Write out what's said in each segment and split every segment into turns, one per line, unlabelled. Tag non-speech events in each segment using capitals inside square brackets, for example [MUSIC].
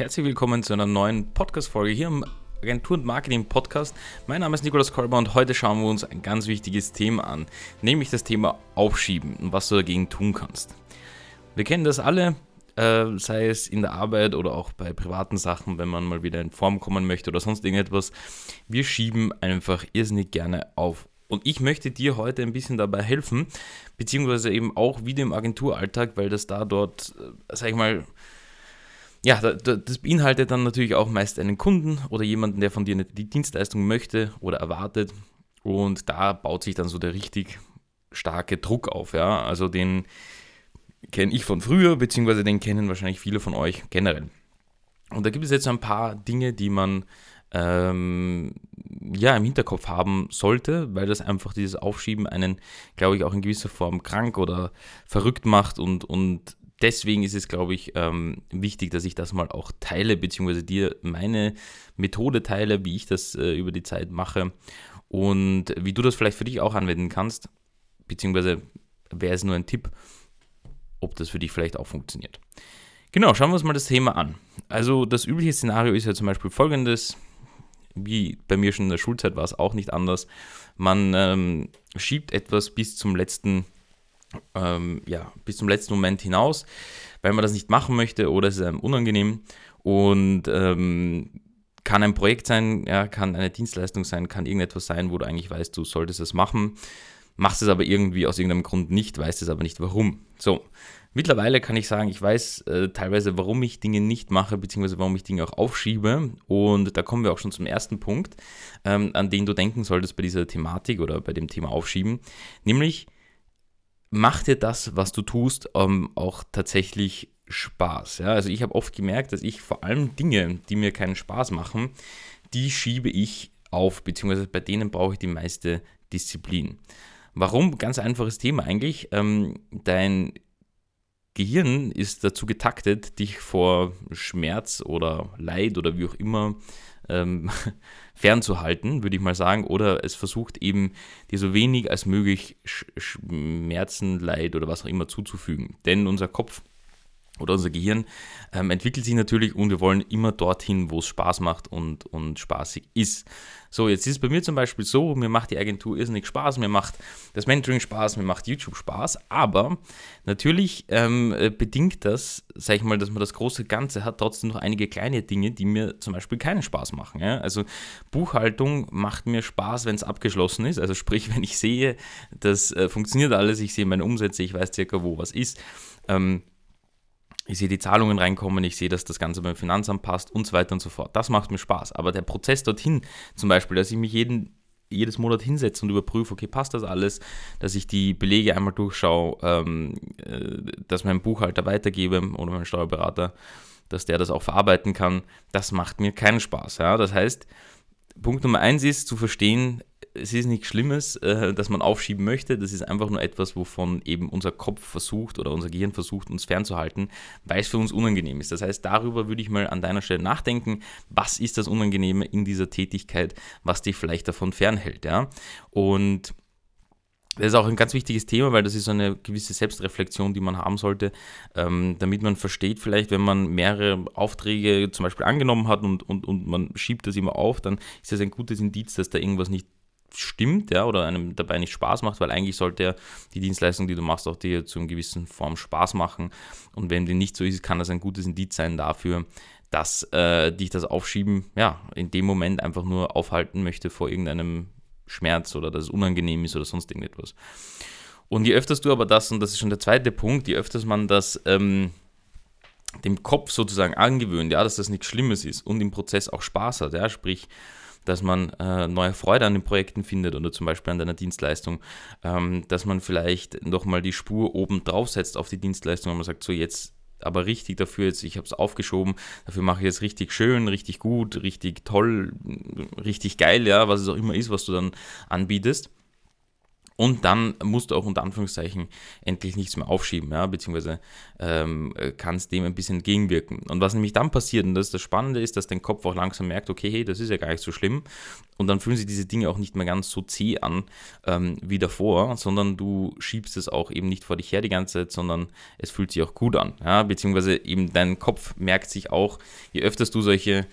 herzlich willkommen zu einer neuen Podcast-Folge hier im Agentur- und Marketing-Podcast. Mein Name ist Nikolaus Kolber und heute schauen wir uns ein ganz wichtiges Thema an, nämlich das Thema Aufschieben und was du dagegen tun kannst. Wir kennen das alle, äh, sei es in der Arbeit oder auch bei privaten Sachen, wenn man mal wieder in Form kommen möchte oder sonst irgendetwas. Wir schieben einfach irrsinnig gerne auf. Und ich möchte dir heute ein bisschen dabei helfen, beziehungsweise eben auch wieder im Agenturalltag, weil das da dort, äh, sag ich mal, ja, das beinhaltet dann natürlich auch meist einen Kunden oder jemanden, der von dir die Dienstleistung möchte oder erwartet. Und da baut sich dann so der richtig starke Druck auf. Ja? Also den kenne ich von früher, beziehungsweise den kennen wahrscheinlich viele von euch generell. Und da gibt es jetzt ein paar Dinge, die man ähm, ja, im Hinterkopf haben sollte, weil das einfach dieses Aufschieben einen, glaube ich, auch in gewisser Form krank oder verrückt macht und, und deswegen ist es, glaube ich, ähm, wichtig, dass ich das mal auch teile, beziehungsweise dir meine Methode teile, wie ich das äh, über die Zeit mache und wie du das vielleicht für dich auch anwenden kannst, beziehungsweise wäre es nur ein Tipp, ob das für dich vielleicht auch funktioniert. Genau, schauen wir uns mal das Thema an. Also das übliche Szenario ist ja zum Beispiel folgendes, wie bei mir schon in der Schulzeit war es auch nicht anders. Man ähm, schiebt etwas bis zum letzten ähm, ja, bis zum letzten Moment hinaus, weil man das nicht machen möchte oder es ist einem unangenehm und ähm, kann ein Projekt sein, ja, kann eine Dienstleistung sein, kann irgendetwas sein, wo du eigentlich weißt, du solltest es machen, machst es aber irgendwie aus irgendeinem Grund nicht, weißt es aber nicht warum. So, mittlerweile kann ich sagen, ich weiß äh, teilweise, warum ich Dinge nicht mache, beziehungsweise warum ich Dinge auch aufschiebe. Und da kommen wir auch schon zum ersten Punkt, ähm, an den du denken solltest bei dieser Thematik oder bei dem Thema Aufschieben, nämlich macht dir das, was du tust, ähm, auch tatsächlich Spaß. Ja? Also ich habe oft gemerkt, dass ich vor allem Dinge, die mir keinen Spaß machen, die schiebe ich auf, beziehungsweise bei denen brauche ich die meiste Disziplin. Warum? Ganz einfaches Thema eigentlich. Ähm, dein Gehirn ist dazu getaktet, dich vor Schmerz oder Leid oder wie auch immer ähm, [LAUGHS] fernzuhalten, würde ich mal sagen, oder es versucht eben dir so wenig als möglich Schmerzen, Leid oder was auch immer zuzufügen. Denn unser Kopf oder unser Gehirn ähm, entwickelt sich natürlich und wir wollen immer dorthin, wo es Spaß macht und, und spaßig ist. So, jetzt ist es bei mir zum Beispiel so, mir macht die Agentur irrsinnig Spaß, mir macht das Mentoring Spaß, mir macht YouTube Spaß, aber natürlich ähm, äh, bedingt das, sag ich mal, dass man das große Ganze hat, trotzdem noch einige kleine Dinge, die mir zum Beispiel keinen Spaß machen. Ja? Also Buchhaltung macht mir Spaß, wenn es abgeschlossen ist, also sprich, wenn ich sehe, das äh, funktioniert alles, ich sehe meine Umsätze, ich weiß circa, wo was ist. Ähm, ich sehe die Zahlungen reinkommen, ich sehe, dass das Ganze beim Finanzamt passt und so weiter und so fort. Das macht mir Spaß. Aber der Prozess dorthin, zum Beispiel, dass ich mich jeden, jedes Monat hinsetze und überprüfe, okay, passt das alles, dass ich die Belege einmal durchschaue, ähm, äh, dass mein Buchhalter weitergebe oder mein Steuerberater, dass der das auch verarbeiten kann, das macht mir keinen Spaß. Ja? Das heißt, Punkt Nummer eins ist zu verstehen, es ist nichts Schlimmes, äh, dass man aufschieben möchte. Das ist einfach nur etwas, wovon eben unser Kopf versucht oder unser Gehirn versucht, uns fernzuhalten, weil es für uns unangenehm ist. Das heißt, darüber würde ich mal an deiner Stelle nachdenken, was ist das Unangenehme in dieser Tätigkeit, was dich vielleicht davon fernhält. Ja? Und das ist auch ein ganz wichtiges Thema, weil das ist so eine gewisse Selbstreflexion, die man haben sollte, ähm, damit man versteht, vielleicht, wenn man mehrere Aufträge zum Beispiel angenommen hat und, und, und man schiebt das immer auf, dann ist das ein gutes Indiz, dass da irgendwas nicht stimmt, ja, oder einem dabei nicht Spaß macht, weil eigentlich sollte ja die Dienstleistung, die du machst, auch dir zu einer gewissen Form Spaß machen. Und wenn die nicht so ist, kann das ein gutes Indiz sein dafür, dass äh, dich das Aufschieben, ja, in dem Moment einfach nur aufhalten möchte vor irgendeinem Schmerz oder dass es unangenehm ist oder sonst irgendetwas. Und je öfters du aber das, und das ist schon der zweite Punkt, je öfters man das ähm, dem Kopf sozusagen angewöhnt, ja, dass das nichts Schlimmes ist und im Prozess auch Spaß hat, ja, sprich, dass man äh, neue Freude an den Projekten findet oder zum Beispiel an deiner Dienstleistung, ähm, dass man vielleicht nochmal die Spur oben drauf setzt auf die Dienstleistung und man sagt, so jetzt aber richtig dafür jetzt, ich habe es aufgeschoben, dafür mache ich jetzt richtig schön, richtig gut, richtig toll, richtig geil, ja, was es auch immer ist, was du dann anbietest. Und dann musst du auch unter Anführungszeichen endlich nichts mehr aufschieben, ja, beziehungsweise ähm, kannst dem ein bisschen entgegenwirken. Und was nämlich dann passiert, und das ist das Spannende ist, dass dein Kopf auch langsam merkt, okay, hey, das ist ja gar nicht so schlimm. Und dann fühlen sich diese Dinge auch nicht mehr ganz so zäh an ähm, wie davor, sondern du schiebst es auch eben nicht vor dich her die ganze Zeit, sondern es fühlt sich auch gut an. Ja, beziehungsweise eben dein Kopf merkt sich auch, je öfters du solche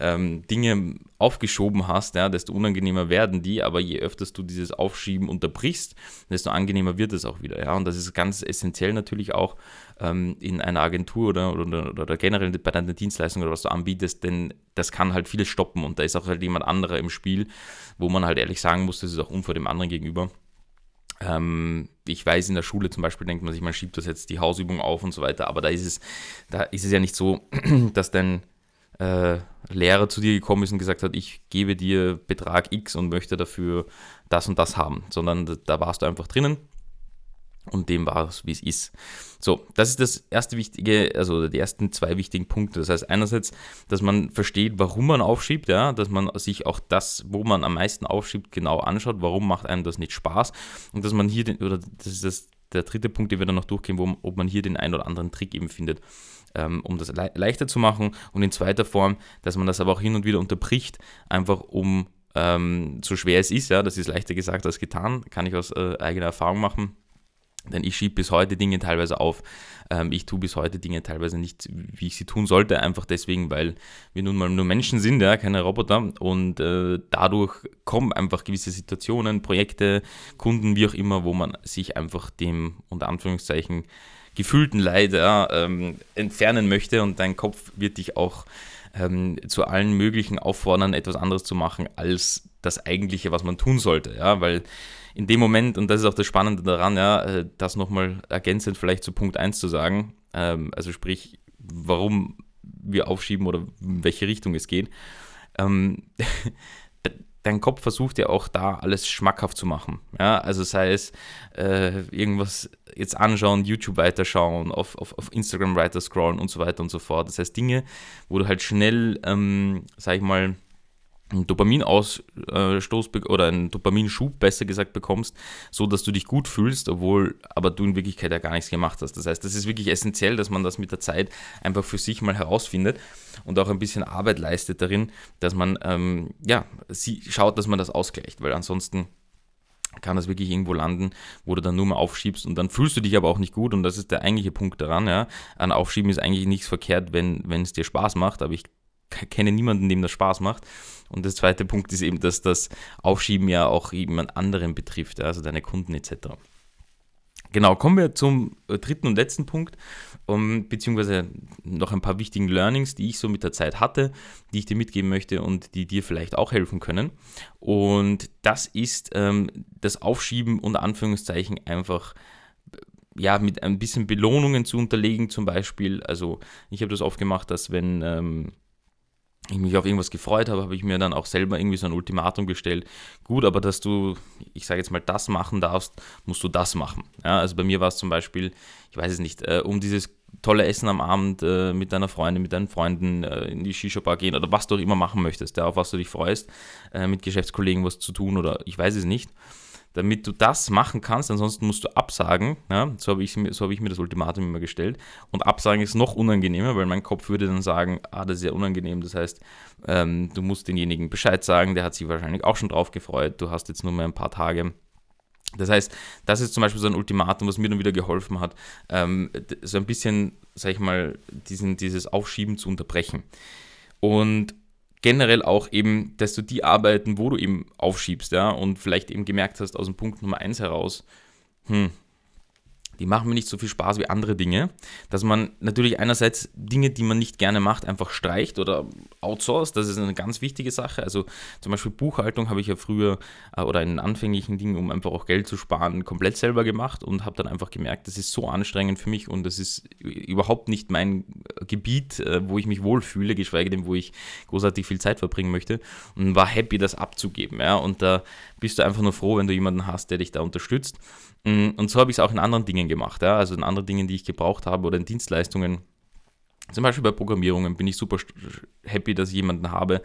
ähm, Dinge aufgeschoben hast, ja, desto unangenehmer werden die, aber je öfter du dieses Aufschieben unterbrichst, desto angenehmer wird es auch wieder. Ja? Und das ist ganz essentiell natürlich auch ähm, in einer Agentur oder, oder, oder generell bei deiner Dienstleistung oder was du anbietest, denn das kann halt vieles stoppen und da ist auch halt jemand anderer im Spiel, wo man halt ehrlich sagen muss, das ist auch unfair dem anderen gegenüber ähm, ich weiß, in der Schule zum Beispiel denkt man sich, man schiebt das jetzt die Hausübung auf und so weiter, aber da ist es, da ist es ja nicht so, [CLEARS THROAT] dass dein äh, Lehrer zu dir gekommen ist und gesagt hat, ich gebe dir Betrag X und möchte dafür das und das haben, sondern da, warst du einfach drinnen und dem war es, wie es ist. So, das ist das erste wichtige, also die ersten zwei wichtigen Punkte. Das heißt einerseits, dass man versteht, warum man aufschiebt, ja, dass man sich auch das, wo man am meisten aufschiebt, genau anschaut, warum macht einem das nicht Spaß und dass man hier den, oder das ist das, der dritte Punkt, den wir dann noch durchgehen, wo, ob man hier den einen oder anderen Trick eben findet, ähm, um das le leichter zu machen. Und in zweiter Form, dass man das aber auch hin und wieder unterbricht, einfach um, ähm, so schwer es ist, ja, das ist leichter gesagt als getan, kann ich aus äh, eigener Erfahrung machen. Denn ich schiebe bis heute Dinge teilweise auf. Ähm, ich tue bis heute Dinge teilweise nicht, wie ich sie tun sollte, einfach deswegen, weil wir nun mal nur Menschen sind, ja, keine Roboter. Und äh, dadurch kommen einfach gewisse Situationen, Projekte, Kunden, wie auch immer, wo man sich einfach dem unter Anführungszeichen gefühlten Leid ja, ähm, entfernen möchte und dein Kopf wird dich auch ähm, zu allen möglichen auffordern, etwas anderes zu machen als das eigentliche, was man tun sollte, ja, weil in dem Moment, und das ist auch das Spannende daran, ja, äh, das nochmal ergänzend vielleicht zu Punkt 1 zu sagen, ähm, also sprich, warum wir aufschieben oder in welche Richtung es geht, ähm, [LAUGHS] dein Kopf versucht ja auch da alles schmackhaft zu machen. Ja, also sei es äh, irgendwas jetzt anschauen, YouTube weiterschauen, auf, auf, auf Instagram weiter scrollen und so weiter und so fort. Das heißt Dinge, wo du halt schnell, ähm, sag ich mal, einen Dopaminausstoß oder einen Dopaminschub besser gesagt bekommst, so dass du dich gut fühlst, obwohl aber du in Wirklichkeit ja gar nichts gemacht hast. Das heißt, das ist wirklich essentiell, dass man das mit der Zeit einfach für sich mal herausfindet und auch ein bisschen Arbeit leistet darin, dass man ähm, ja sie schaut, dass man das ausgleicht, weil ansonsten kann das wirklich irgendwo landen, wo du dann nur mal aufschiebst und dann fühlst du dich aber auch nicht gut und das ist der eigentliche Punkt daran, ja. An Aufschieben ist eigentlich nichts verkehrt, wenn, wenn es dir Spaß macht, aber ich kenne niemanden, dem das Spaß macht. Und der zweite Punkt ist eben, dass das Aufschieben ja auch jemand anderen betrifft, also deine Kunden etc. Genau, kommen wir zum äh, dritten und letzten Punkt, um, beziehungsweise noch ein paar wichtigen Learnings, die ich so mit der Zeit hatte, die ich dir mitgeben möchte und die dir vielleicht auch helfen können. Und das ist ähm, das Aufschieben unter Anführungszeichen einfach ja, mit ein bisschen Belohnungen zu unterlegen, zum Beispiel. Also ich habe das oft gemacht, dass wenn ähm, ich mich auf irgendwas gefreut habe, habe ich mir dann auch selber irgendwie so ein Ultimatum gestellt. Gut, aber dass du, ich sage jetzt mal, das machen darfst, musst du das machen. Ja, also bei mir war es zum Beispiel, ich weiß es nicht, äh, um dieses tolle Essen am Abend äh, mit deiner Freundin, mit deinen Freunden äh, in die Shisha-Bar gehen oder was du auch immer machen möchtest, ja, auf was du dich freust, äh, mit Geschäftskollegen was zu tun oder ich weiß es nicht damit du das machen kannst, ansonsten musst du absagen. Ja? So habe ich, so hab ich mir das Ultimatum immer gestellt. Und absagen ist noch unangenehmer, weil mein Kopf würde dann sagen, ah, das ist ja unangenehm. Das heißt, ähm, du musst denjenigen Bescheid sagen, der hat sich wahrscheinlich auch schon drauf gefreut. Du hast jetzt nur mehr ein paar Tage. Das heißt, das ist zum Beispiel so ein Ultimatum, was mir dann wieder geholfen hat, ähm, so ein bisschen, sag ich mal, diesen, dieses Aufschieben zu unterbrechen. Und generell auch eben, dass du die Arbeiten, wo du eben aufschiebst, ja, und vielleicht eben gemerkt hast aus dem Punkt Nummer 1 heraus, hm, die machen mir nicht so viel Spaß wie andere Dinge, dass man natürlich einerseits Dinge, die man nicht gerne macht, einfach streicht oder outsourced, das ist eine ganz wichtige Sache. Also zum Beispiel Buchhaltung habe ich ja früher äh, oder in anfänglichen Dingen, um einfach auch Geld zu sparen, komplett selber gemacht und habe dann einfach gemerkt, das ist so anstrengend für mich und das ist überhaupt nicht mein Gebiet, äh, wo ich mich wohlfühle, geschweige denn, wo ich großartig viel Zeit verbringen möchte und war happy, das abzugeben. Ja? Und da bist du einfach nur froh, wenn du jemanden hast, der dich da unterstützt. Mm, und so habe ich es auch in anderen Dingen gemacht, ja? also in anderen Dingen, die ich gebraucht habe oder in Dienstleistungen, Zum Beispiel bei Programmierungen bin ich super happy, dass ich jemanden habe,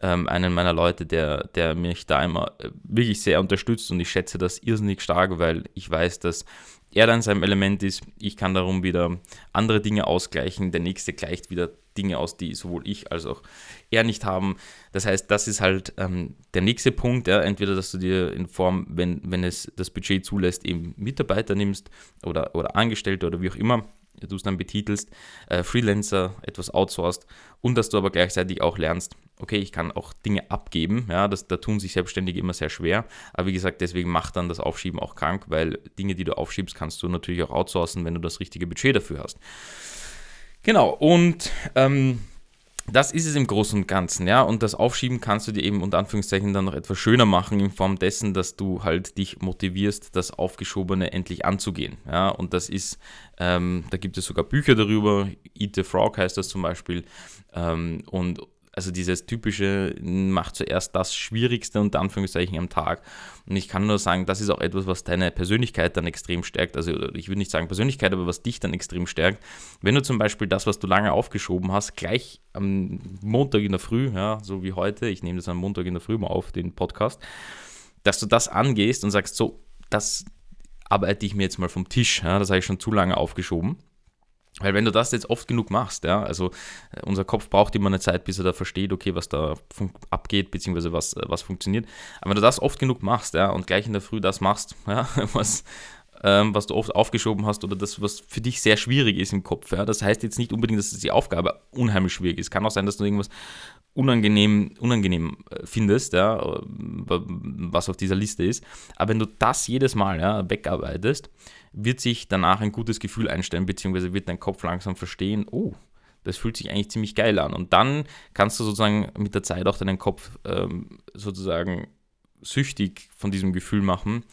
ähm, einen meiner Leute, der, der mich da immer äh, wirklich sehr unterstützt und ich schätze das irrsinnig stark, weil ich weiß, dass er dann sein Element ist. Ich kann darum wieder andere Dinge ausgleichen. Der nächste gleicht wieder Dinge aus, die sowohl ich als auch er nicht haben. Das heißt, das ist halt ähm, der nächste Punkt. Ja. Entweder, dass du dir in Form, wenn, wenn es das Budget zulässt, eben Mitarbeiter nimmst oder, oder Angestellte oder wie auch immer du es dann betitelst, äh, Freelancer, etwas outsourced und dass du aber gleichzeitig auch lernst, okay, ich kann auch Dinge abgeben, ja, das, da tun sich Selbstständige immer sehr schwer, aber wie gesagt, deswegen macht dann das Aufschieben auch krank, weil Dinge, die du aufschiebst, kannst du natürlich auch outsourcen, wenn du das richtige Budget dafür hast. Genau, und ähm, das ist es im Großen und Ganzen, ja. Und das Aufschieben kannst du dir eben unter Anführungszeichen dann noch etwas schöner machen in Form dessen, dass du halt dich motivierst, das Aufgeschobene endlich anzugehen. Ja, und das ist, ähm, da gibt es sogar Bücher darüber, Eat the Frog heißt das zum Beispiel. Ähm, und also dieses typische macht zuerst das Schwierigste unter Anführungszeichen am Tag. Und ich kann nur sagen, das ist auch etwas, was deine Persönlichkeit dann extrem stärkt. Also ich würde nicht sagen Persönlichkeit, aber was dich dann extrem stärkt. Wenn du zum Beispiel das, was du lange aufgeschoben hast, gleich am Montag in der Früh, ja, so wie heute, ich nehme das am Montag in der Früh mal auf, den Podcast, dass du das angehst und sagst, so, das arbeite ich mir jetzt mal vom Tisch. Ja, das habe ich schon zu lange aufgeschoben. Weil wenn du das jetzt oft genug machst, ja, also äh, unser Kopf braucht immer eine Zeit, bis er da versteht, okay, was da abgeht, beziehungsweise was, äh, was funktioniert. Aber wenn du das oft genug machst, ja, und gleich in der Früh das machst, [LAUGHS] ja, was, ähm, was du oft aufgeschoben hast oder das, was für dich sehr schwierig ist im Kopf, ja, das heißt jetzt nicht unbedingt, dass die Aufgabe unheimlich schwierig ist. Kann auch sein, dass du irgendwas unangenehm, unangenehm äh, findest, ja, was auf dieser Liste ist. Aber wenn du das jedes Mal ja, wegarbeitest, wird sich danach ein gutes Gefühl einstellen, beziehungsweise wird dein Kopf langsam verstehen, oh, das fühlt sich eigentlich ziemlich geil an. Und dann kannst du sozusagen mit der Zeit auch deinen Kopf ähm, sozusagen süchtig von diesem Gefühl machen,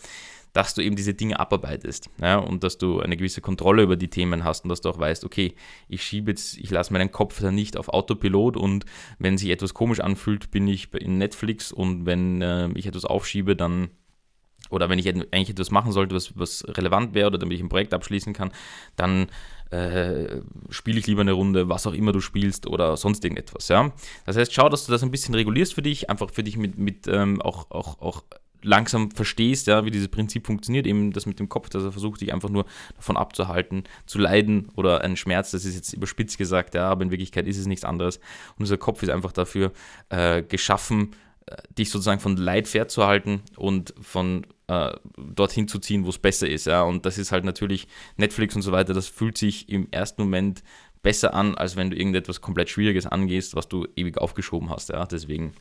dass du eben diese Dinge abarbeitest ja, und dass du eine gewisse Kontrolle über die Themen hast und dass du auch weißt, okay, ich schiebe jetzt, ich lasse meinen Kopf dann nicht auf Autopilot und wenn sich etwas komisch anfühlt, bin ich in Netflix und wenn äh, ich etwas aufschiebe, dann oder wenn ich eigentlich etwas machen sollte, was, was relevant wäre oder damit ich ein Projekt abschließen kann, dann äh, spiele ich lieber eine Runde, was auch immer du spielst oder sonst irgendetwas. Ja? Das heißt, schau, dass du das ein bisschen regulierst für dich, einfach für dich mit, mit ähm, auch, auch, auch langsam verstehst, ja, wie dieses Prinzip funktioniert, eben das mit dem Kopf, dass er versucht, dich einfach nur davon abzuhalten, zu leiden oder einen Schmerz, das ist jetzt überspitzt gesagt, ja, aber in Wirklichkeit ist es nichts anderes. Und unser Kopf ist einfach dafür äh, geschaffen, dich sozusagen von Leid fernzuhalten und von äh, dorthin zu ziehen, wo es besser ist. Ja? Und das ist halt natürlich Netflix und so weiter, das fühlt sich im ersten Moment besser an, als wenn du irgendetwas komplett Schwieriges angehst, was du ewig aufgeschoben hast. Ja? Deswegen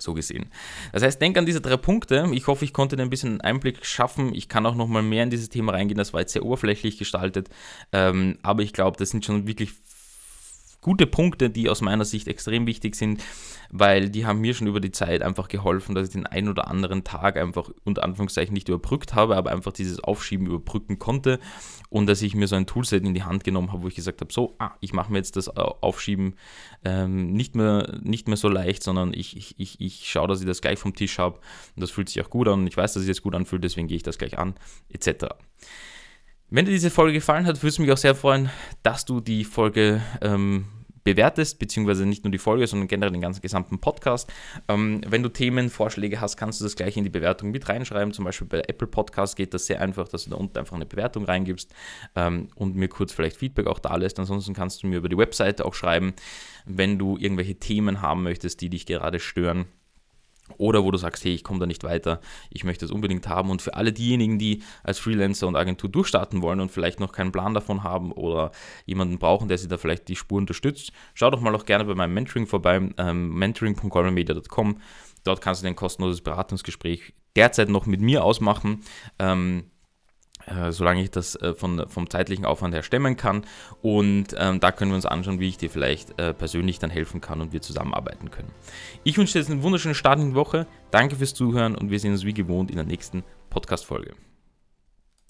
so gesehen. Das heißt, denk an diese drei Punkte. Ich hoffe, ich konnte dir ein bisschen Einblick schaffen. Ich kann auch noch mal mehr in dieses Thema reingehen. Das war jetzt sehr oberflächlich gestaltet. Ähm, aber ich glaube, das sind schon wirklich gute Punkte, die aus meiner Sicht extrem wichtig sind, weil die haben mir schon über die Zeit einfach geholfen, dass ich den einen oder anderen Tag einfach unter Anführungszeichen nicht überbrückt habe, aber einfach dieses Aufschieben überbrücken konnte und dass ich mir so ein Toolset in die Hand genommen habe, wo ich gesagt habe, so, ah, ich mache mir jetzt das Aufschieben ähm, nicht, mehr, nicht mehr so leicht, sondern ich, ich, ich, ich schaue, dass ich das gleich vom Tisch habe und das fühlt sich auch gut an und ich weiß, dass sich das gut anfühlt, deswegen gehe ich das gleich an, etc. Wenn dir diese Folge gefallen hat, würde es mich auch sehr freuen, dass du die Folge ähm, bewertest, beziehungsweise nicht nur die Folge, sondern generell den ganzen gesamten Podcast. Ähm, wenn du Themenvorschläge hast, kannst du das gleich in die Bewertung mit reinschreiben. Zum Beispiel bei Apple Podcast geht das sehr einfach, dass du da unten einfach eine Bewertung reingibst ähm, und mir kurz vielleicht Feedback auch da lässt. Ansonsten kannst du mir über die Webseite auch schreiben, wenn du irgendwelche Themen haben möchtest, die dich gerade stören oder wo du sagst, hey, ich komme da nicht weiter, ich möchte es unbedingt haben. Und für alle diejenigen, die als Freelancer und Agentur durchstarten wollen und vielleicht noch keinen Plan davon haben oder jemanden brauchen, der sie da vielleicht die Spur unterstützt, schau doch mal auch gerne bei meinem Mentoring vorbei, ähm, mentoring.colormedia.com. Dort kannst du ein kostenloses Beratungsgespräch derzeit noch mit mir ausmachen. Ähm, äh, solange ich das äh, von, vom zeitlichen Aufwand her stemmen kann. Und ähm, da können wir uns anschauen, wie ich dir vielleicht äh, persönlich dann helfen kann und wir zusammenarbeiten können. Ich wünsche dir jetzt einen wunderschönen Start in die Woche. Danke fürs Zuhören und wir sehen uns wie gewohnt in der nächsten Podcast-Folge.